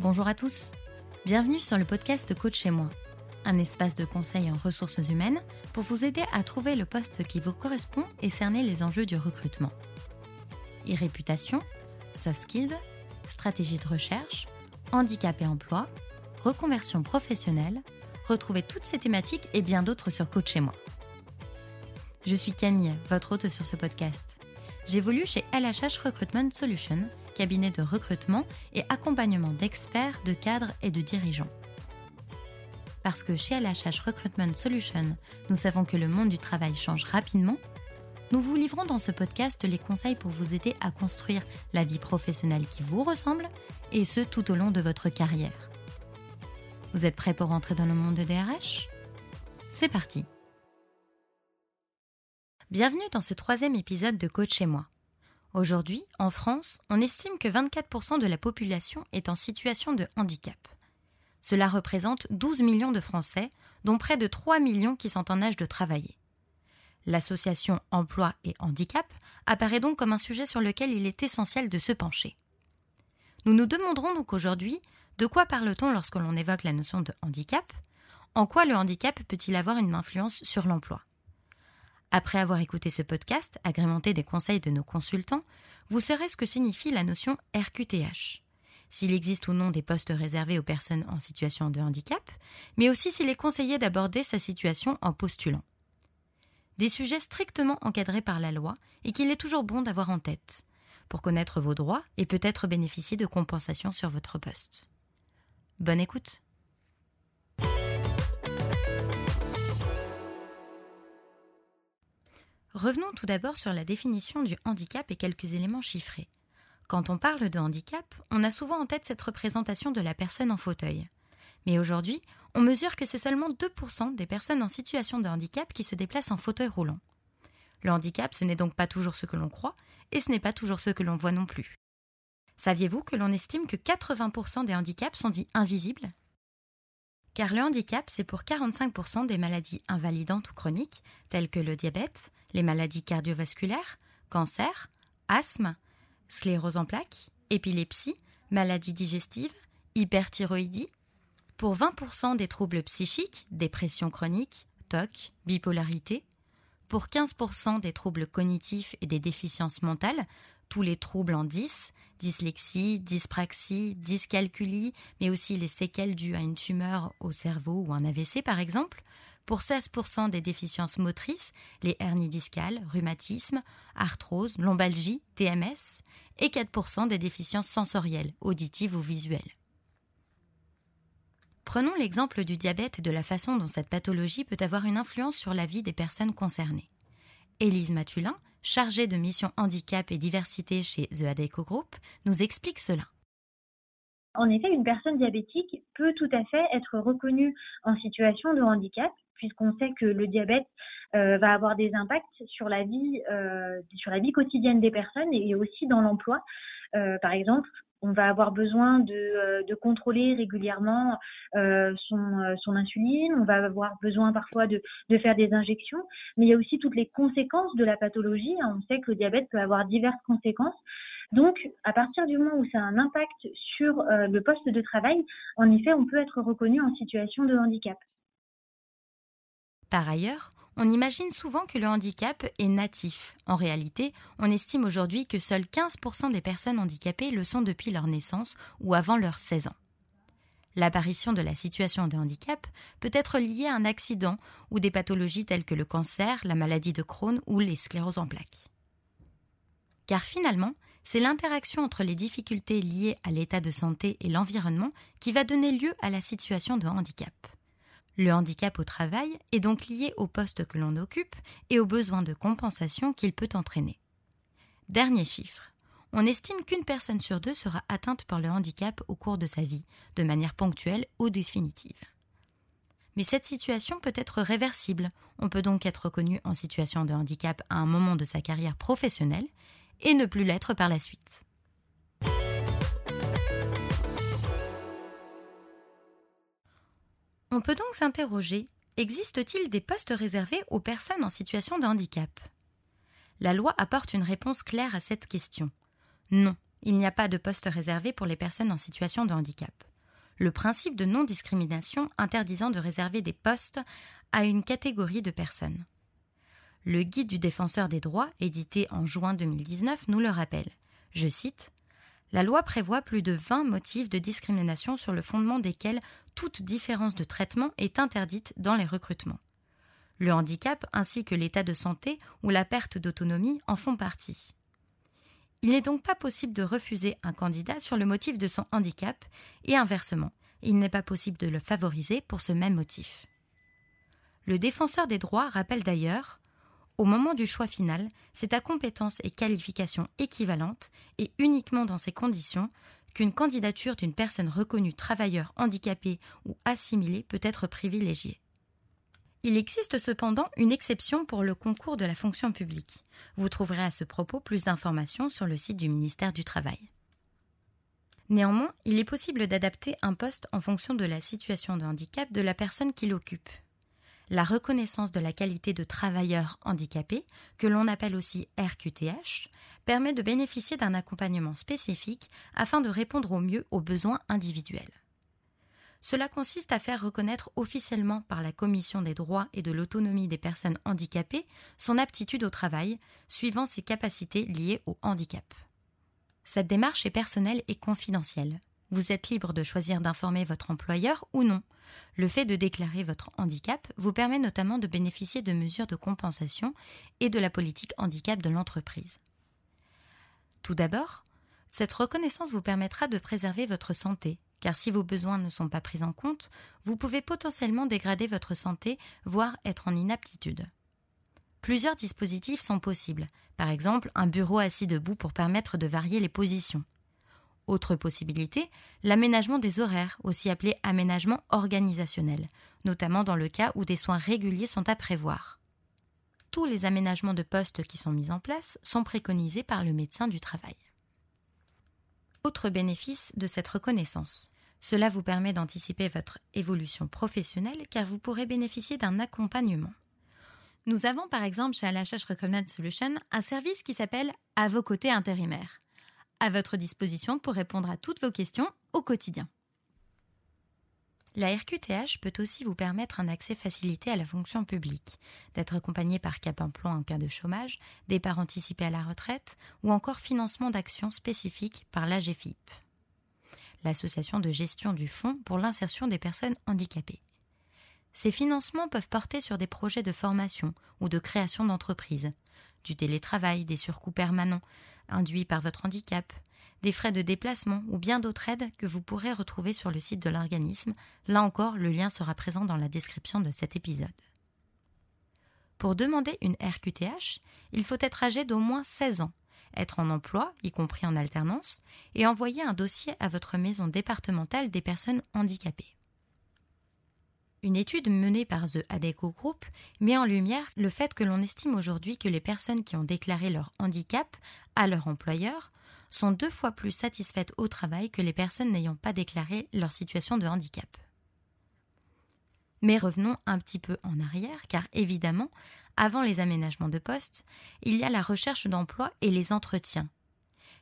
Bonjour à tous, bienvenue sur le podcast Coach chez moi, un espace de conseil en ressources humaines pour vous aider à trouver le poste qui vous correspond et cerner les enjeux du recrutement. E-réputation, soft skills, stratégie de recherche, handicap et emploi, reconversion professionnelle, retrouvez toutes ces thématiques et bien d'autres sur Coach chez moi. Je suis Camille, votre hôte sur ce podcast. J'évolue chez LHH Recruitment Solutions cabinet de recrutement et accompagnement d'experts, de cadres et de dirigeants. Parce que chez LHH Recruitment Solutions, nous savons que le monde du travail change rapidement, nous vous livrons dans ce podcast les conseils pour vous aider à construire la vie professionnelle qui vous ressemble, et ce tout au long de votre carrière. Vous êtes prêt pour entrer dans le monde de DRH C'est parti Bienvenue dans ce troisième épisode de Coach chez moi. Aujourd'hui, en France, on estime que 24% de la population est en situation de handicap. Cela représente 12 millions de Français, dont près de 3 millions qui sont en âge de travailler. L'association Emploi et Handicap apparaît donc comme un sujet sur lequel il est essentiel de se pencher. Nous nous demanderons donc aujourd'hui de quoi parle-t-on lorsque l'on évoque la notion de handicap? En quoi le handicap peut-il avoir une influence sur l'emploi? Après avoir écouté ce podcast, agrémenté des conseils de nos consultants, vous saurez ce que signifie la notion RQTH. S'il existe ou non des postes réservés aux personnes en situation de handicap, mais aussi s'il est conseillé d'aborder sa situation en postulant. Des sujets strictement encadrés par la loi et qu'il est toujours bon d'avoir en tête, pour connaître vos droits et peut-être bénéficier de compensations sur votre poste. Bonne écoute! Revenons tout d'abord sur la définition du handicap et quelques éléments chiffrés. Quand on parle de handicap, on a souvent en tête cette représentation de la personne en fauteuil. Mais aujourd'hui, on mesure que c'est seulement 2% des personnes en situation de handicap qui se déplacent en fauteuil roulant. Le handicap, ce n'est donc pas toujours ce que l'on croit, et ce n'est pas toujours ce que l'on voit non plus. Saviez-vous que l'on estime que 80% des handicaps sont dits invisibles? Car le handicap, c'est pour 45% des maladies invalidantes ou chroniques, telles que le diabète, les maladies cardiovasculaires, cancer, asthme, sclérose en plaques, épilepsie, maladies digestives, hyperthyroïdie, pour 20% des troubles psychiques, dépression chronique, TOC, bipolarité, pour 15% des troubles cognitifs et des déficiences mentales, tous les troubles en 10, dyslexie, dyspraxie, dyscalculie, mais aussi les séquelles dues à une tumeur au cerveau ou un AVC par exemple. Pour 16% des déficiences motrices, les hernies discales, rhumatisme, arthrose, lombalgie, TMS, et 4% des déficiences sensorielles, auditives ou visuelles. Prenons l'exemple du diabète et de la façon dont cette pathologie peut avoir une influence sur la vie des personnes concernées. Élise Matulin, chargée de mission handicap et diversité chez The Adeco Group, nous explique cela. En effet, une personne diabétique peut tout à fait être reconnue en situation de handicap, puisqu'on sait que le diabète euh, va avoir des impacts sur la vie, euh, sur la vie quotidienne des personnes et aussi dans l'emploi. Euh, par exemple, on va avoir besoin de, euh, contrôler régulièrement euh, son, euh, son, insuline, on va avoir besoin parfois de, faire des injections, mais il y a aussi toutes les conséquences de la pathologie. Hein. On sait que le diabète peut avoir diverses conséquences. Donc, à partir du moment où ça a un impact sur le poste de travail, en effet, on peut être reconnu en situation de handicap. Par ailleurs, on imagine souvent que le handicap est natif. En réalité, on estime aujourd'hui que seuls 15% des personnes handicapées le sont depuis leur naissance ou avant leurs 16 ans. L'apparition de la situation de handicap peut être liée à un accident ou des pathologies telles que le cancer, la maladie de Crohn ou les scléroses en plaques. Car finalement, c'est l'interaction entre les difficultés liées à l'état de santé et l'environnement qui va donner lieu à la situation de handicap. Le handicap au travail est donc lié au poste que l'on occupe et aux besoins de compensation qu'il peut entraîner. Dernier chiffre. On estime qu'une personne sur deux sera atteinte par le handicap au cours de sa vie, de manière ponctuelle ou définitive. Mais cette situation peut être réversible. On peut donc être reconnu en situation de handicap à un moment de sa carrière professionnelle et ne plus l'être par la suite. On peut donc s'interroger, existe-t-il des postes réservés aux personnes en situation de handicap? La loi apporte une réponse claire à cette question. Non, il n'y a pas de poste réservé pour les personnes en situation de handicap. le principe de non-discrimination interdisant de réserver des postes à une catégorie de personnes. Le guide du défenseur des droits, édité en juin 2019, nous le rappelle. Je cite La loi prévoit plus de 20 motifs de discrimination sur le fondement desquels toute différence de traitement est interdite dans les recrutements. Le handicap ainsi que l'état de santé ou la perte d'autonomie en font partie. Il n'est donc pas possible de refuser un candidat sur le motif de son handicap et inversement, il n'est pas possible de le favoriser pour ce même motif. Le défenseur des droits rappelle d'ailleurs au moment du choix final, c'est à compétences et qualifications équivalentes et uniquement dans ces conditions qu'une candidature d'une personne reconnue travailleur handicapé ou assimilée peut être privilégiée. Il existe cependant une exception pour le concours de la fonction publique. Vous trouverez à ce propos plus d'informations sur le site du ministère du Travail. Néanmoins, il est possible d'adapter un poste en fonction de la situation de handicap de la personne qui l'occupe. La reconnaissance de la qualité de travailleur handicapé, que l'on appelle aussi RQTH, permet de bénéficier d'un accompagnement spécifique afin de répondre au mieux aux besoins individuels. Cela consiste à faire reconnaître officiellement par la Commission des droits et de l'autonomie des personnes handicapées son aptitude au travail, suivant ses capacités liées au handicap. Cette démarche est personnelle et confidentielle. Vous êtes libre de choisir d'informer votre employeur ou non. Le fait de déclarer votre handicap vous permet notamment de bénéficier de mesures de compensation et de la politique handicap de l'entreprise. Tout d'abord, cette reconnaissance vous permettra de préserver votre santé car si vos besoins ne sont pas pris en compte, vous pouvez potentiellement dégrader votre santé, voire être en inaptitude. Plusieurs dispositifs sont possibles, par exemple un bureau assis debout pour permettre de varier les positions. Autre possibilité, l'aménagement des horaires, aussi appelé aménagement organisationnel, notamment dans le cas où des soins réguliers sont à prévoir. Tous les aménagements de postes qui sont mis en place sont préconisés par le médecin du travail. Autre bénéfice de cette reconnaissance. Cela vous permet d'anticiper votre évolution professionnelle car vous pourrez bénéficier d'un accompagnement. Nous avons par exemple chez LHH Recommend Solution un service qui s'appelle À vos côtés intérimaires. À votre disposition pour répondre à toutes vos questions au quotidien. La RQTH peut aussi vous permettre un accès facilité à la fonction publique, d'être accompagné par Cap Emploi en cas de chômage, départ anticipé à la retraite ou encore financement d'actions spécifiques par l'AGFIP, l'association de gestion du fonds pour l'insertion des personnes handicapées. Ces financements peuvent porter sur des projets de formation ou de création d'entreprise, du télétravail, des surcoûts permanents induits par votre handicap, des frais de déplacement ou bien d'autres aides que vous pourrez retrouver sur le site de l'organisme. Là encore, le lien sera présent dans la description de cet épisode. Pour demander une RQTH, il faut être âgé d'au moins 16 ans, être en emploi, y compris en alternance, et envoyer un dossier à votre maison départementale des personnes handicapées. Une étude menée par The ADECO Group met en lumière le fait que l'on estime aujourd'hui que les personnes qui ont déclaré leur handicap à leur employeur sont deux fois plus satisfaites au travail que les personnes n'ayant pas déclaré leur situation de handicap. Mais revenons un petit peu en arrière, car évidemment, avant les aménagements de poste, il y a la recherche d'emploi et les entretiens.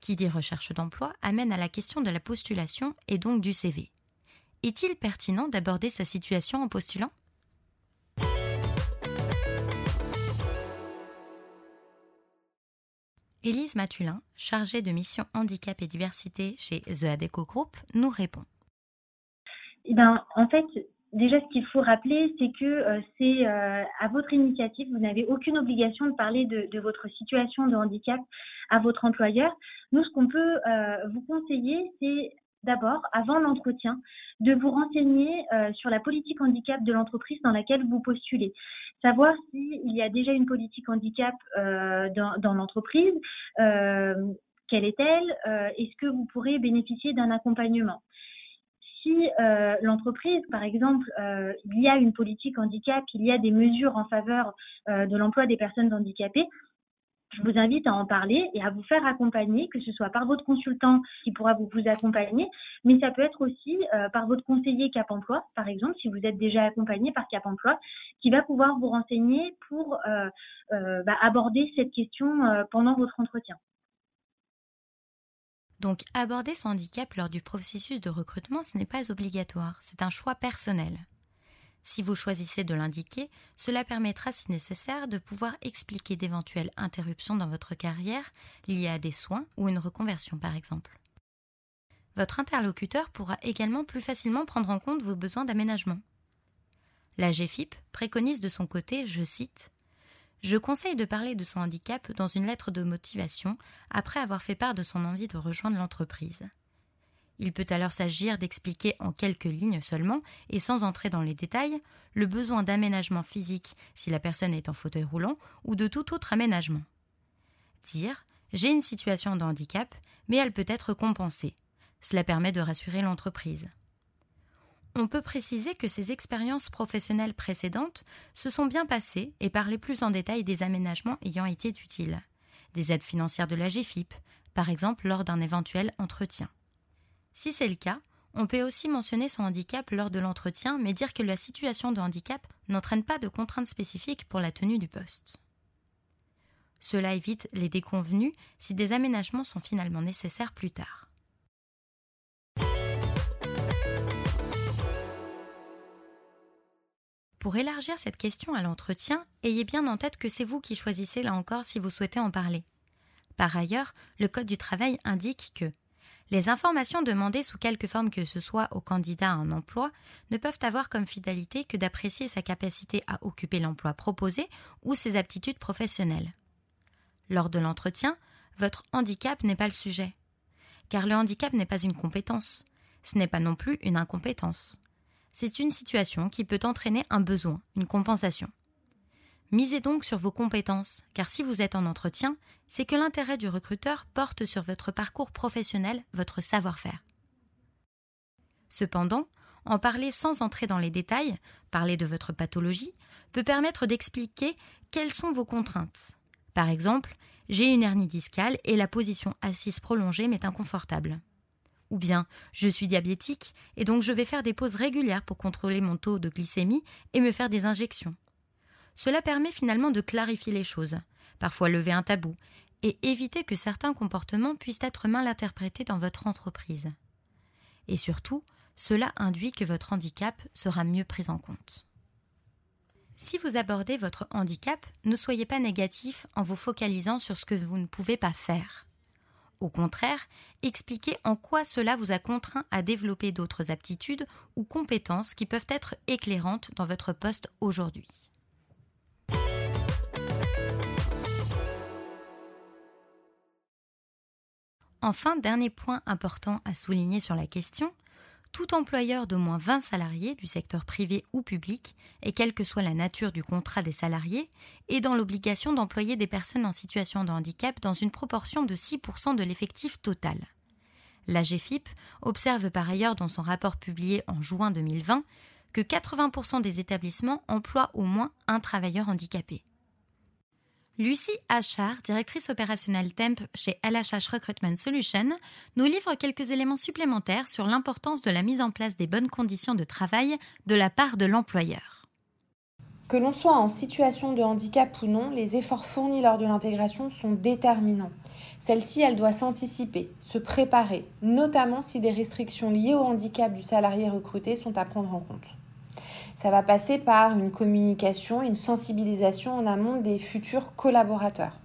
Qui dit recherche d'emploi amène à la question de la postulation et donc du CV. Est-il pertinent d'aborder sa situation en postulant? Élise Matulin, chargée de mission handicap et diversité chez The Adeco Group, nous répond. Eh ben, en fait, déjà, ce qu'il faut rappeler, c'est que euh, c'est euh, à votre initiative, vous n'avez aucune obligation de parler de, votre situation de handicap à votre employeur. Nous, ce qu'on peut euh, vous conseiller, c'est d'abord, avant l'entretien, de vous renseigner euh, sur la politique handicap de l'entreprise dans laquelle vous postulez. Savoir s'il y a déjà une politique handicap euh, dans, l'entreprise, euh, quelle est-elle, est-ce que vous pourrez bénéficier d'un accompagnement? Si l'entreprise, par exemple, il y a une politique handicap, il y a des mesures en faveur de l'emploi des personnes handicapées, je vous invite à en parler et à vous faire accompagner, que ce soit par votre consultant qui pourra vous, accompagner, mais ça peut être aussi euh, par votre conseiller Cap Emploi, par exemple, si vous êtes déjà accompagné par Cap Emploi, qui va pouvoir vous renseigner pour euh, euh, bah, aborder cette question pendant votre entretien. Donc aborder son handicap lors du processus de recrutement, ce n'est pas obligatoire, c'est un choix personnel. Si vous choisissez de l'indiquer, cela permettra, si nécessaire, de pouvoir expliquer d'éventuelles interruptions dans votre carrière liées à des soins ou une reconversion par exemple. Votre interlocuteur pourra également plus facilement prendre en compte vos besoins d'aménagement. La GFIP préconise de son côté, je cite, Je conseille de parler de son handicap dans une lettre de motivation après avoir fait part de son envie de rejoindre l'entreprise. Il peut alors s'agir d'expliquer en quelques lignes seulement, et sans entrer dans les détails, le besoin d'aménagement physique si la personne est en fauteuil roulant ou de tout autre aménagement. Dire J'ai une situation de handicap, mais elle peut être compensée. Cela permet de rassurer l'entreprise. On peut préciser que ces expériences professionnelles précédentes se sont bien passées et parler plus en détail des aménagements ayant été utiles. Des aides financières de la GFIP, par exemple lors d'un éventuel entretien. Si c'est le cas, on peut aussi mentionner son handicap lors de l'entretien, mais dire que la situation de handicap n'entraîne pas de contraintes spécifiques pour la tenue du poste. Cela évite les déconvenus si des aménagements sont finalement nécessaires plus tard. Pour élargir cette question à l'entretien, ayez bien en tête que c'est vous qui choisissez là encore si vous souhaitez en parler. Par ailleurs, le Code du travail indique que les informations demandées sous quelque forme que ce soit au candidat à un emploi ne peuvent avoir comme finalité que d'apprécier sa capacité à occuper l'emploi proposé ou ses aptitudes professionnelles. Lors de l'entretien, votre handicap n'est pas le sujet. Car le handicap n'est pas une compétence, ce n'est pas non plus une incompétence. C'est une situation qui peut entraîner un besoin, une compensation. Misez donc sur vos compétences, car si vous êtes en entretien, c'est que l'intérêt du recruteur porte sur votre parcours professionnel, votre savoir-faire. Cependant, en parler sans entrer dans les détails, parler de votre pathologie, peut permettre d'expliquer quelles sont vos contraintes. Par exemple, j'ai une hernie discale et la position assise prolongée m'est inconfortable. Ou bien, je suis diabétique et donc je vais faire des pauses régulières pour contrôler mon taux de glycémie et me faire des injections. Cela permet finalement de clarifier les choses, parfois lever un tabou, et éviter que certains comportements puissent être mal interprétés dans votre entreprise. Et surtout, cela induit que votre handicap sera mieux pris en compte. Si vous abordez votre handicap, ne soyez pas négatif en vous focalisant sur ce que vous ne pouvez pas faire. Au contraire, expliquez en quoi cela vous a contraint à développer d'autres aptitudes ou compétences qui peuvent être éclairantes dans votre poste aujourd'hui. Enfin, dernier point important à souligner sur la question, tout employeur d'au moins 20 salariés du secteur privé ou public, et quelle que soit la nature du contrat des salariés, est dans l'obligation d'employer des personnes en situation de handicap dans une proportion de 6% de l'effectif total. La GFIP observe par ailleurs dans son rapport publié en juin 2020 que 80% des établissements emploient au moins un travailleur handicapé. Lucie Achard, directrice opérationnelle TEMP chez LHH Recruitment Solutions, nous livre quelques éléments supplémentaires sur l'importance de la mise en place des bonnes conditions de travail de la part de l'employeur. Que l'on soit en situation de handicap ou non, les efforts fournis lors de l'intégration sont déterminants. Celle-ci, elle doit s'anticiper, se préparer, notamment si des restrictions liées au handicap du salarié recruté sont à prendre en compte. Ça va passer par une communication, une sensibilisation en amont des futurs collaborateurs.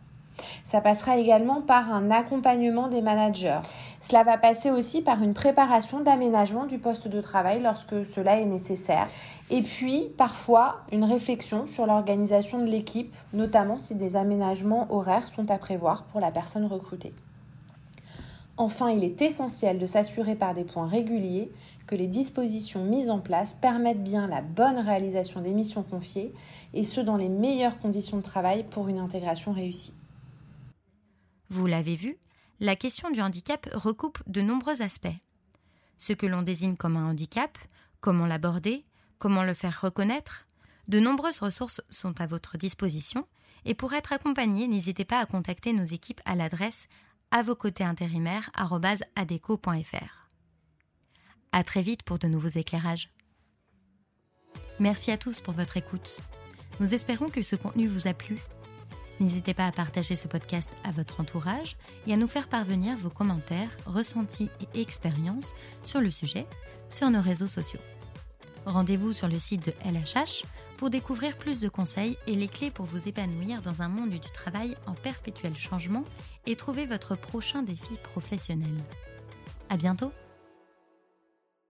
Ça passera également par un accompagnement des managers. Cela va passer aussi par une préparation d'aménagement du poste de travail lorsque cela est nécessaire. Et puis, parfois, une réflexion sur l'organisation de l'équipe, notamment si des aménagements horaires sont à prévoir pour la personne recrutée. Enfin, il est essentiel de s'assurer par des points réguliers que les dispositions mises en place permettent bien la bonne réalisation des missions confiées, et ce dans les meilleures conditions de travail pour une intégration réussie. Vous l'avez vu, la question du handicap recoupe de nombreux aspects. Ce que l'on désigne comme un handicap, comment l'aborder, comment le faire reconnaître, de nombreuses ressources sont à votre disposition, et pour être accompagné, n'hésitez pas à contacter nos équipes à l'adresse à vos côtés intérimaire.adeco.fr. À très vite pour de nouveaux éclairages. Merci à tous pour votre écoute. Nous espérons que ce contenu vous a plu. N'hésitez pas à partager ce podcast à votre entourage et à nous faire parvenir vos commentaires, ressentis et expériences sur le sujet sur nos réseaux sociaux. Rendez-vous sur le site de LHH pour découvrir plus de conseils et les clés pour vous épanouir dans un monde du travail en perpétuel changement et trouver votre prochain défi professionnel. À bientôt!